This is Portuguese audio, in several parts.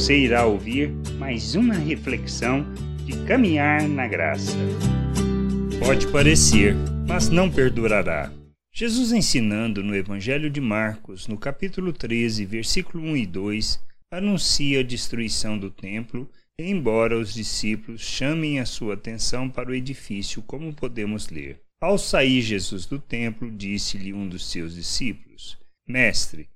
Você irá ouvir mais uma reflexão de caminhar na graça. Pode parecer, mas não perdurará. Jesus ensinando no Evangelho de Marcos, no capítulo 13, versículo 1 e 2, anuncia a destruição do templo, embora os discípulos chamem a sua atenção para o edifício, como podemos ler. Ao sair Jesus do templo, disse-lhe um dos seus discípulos: Mestre,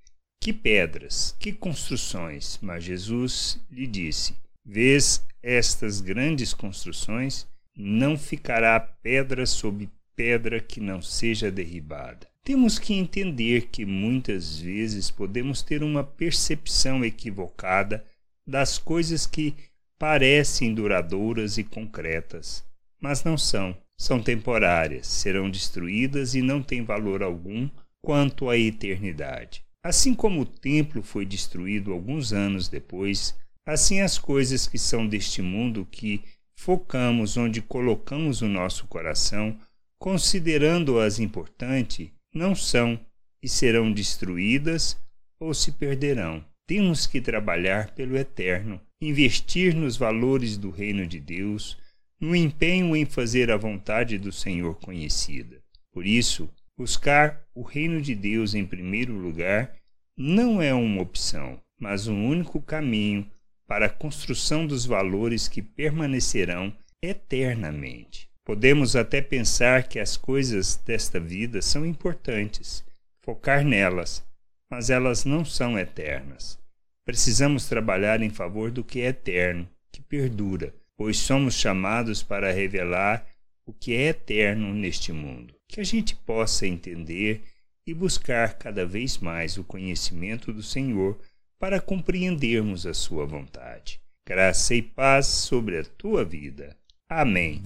que pedras, que construções! Mas Jesus lhe disse: Vês estas grandes construções? Não ficará pedra sobre pedra que não seja derribada. Temos que entender que muitas vezes podemos ter uma percepção equivocada das coisas que parecem duradouras e concretas, mas não são. São temporárias, serão destruídas e não têm valor algum quanto à eternidade. Assim como o templo foi destruído alguns anos depois, assim as coisas que são deste mundo que focamos onde colocamos o nosso coração, considerando-as importantes, não são e serão destruídas ou se perderão. Temos que trabalhar pelo eterno, investir nos valores do reino de Deus, no empenho em fazer a vontade do Senhor conhecida. Por isso, buscar o reino de Deus em primeiro lugar não é uma opção, mas um único caminho para a construção dos valores que permanecerão eternamente. Podemos até pensar que as coisas desta vida são importantes, focar nelas, mas elas não são eternas. Precisamos trabalhar em favor do que é eterno, que perdura, pois somos chamados para revelar o que é eterno neste mundo. Que a gente possa entender e buscar cada vez mais o conhecimento do Senhor para compreendermos a Sua vontade. Graça e paz sobre a tua vida. Amém.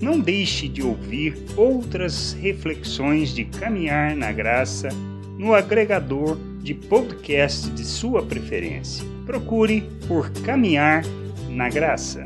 Não deixe de ouvir outras reflexões de caminhar na graça no agregador de podcast de sua preferência. Procure por Caminhar na Graça.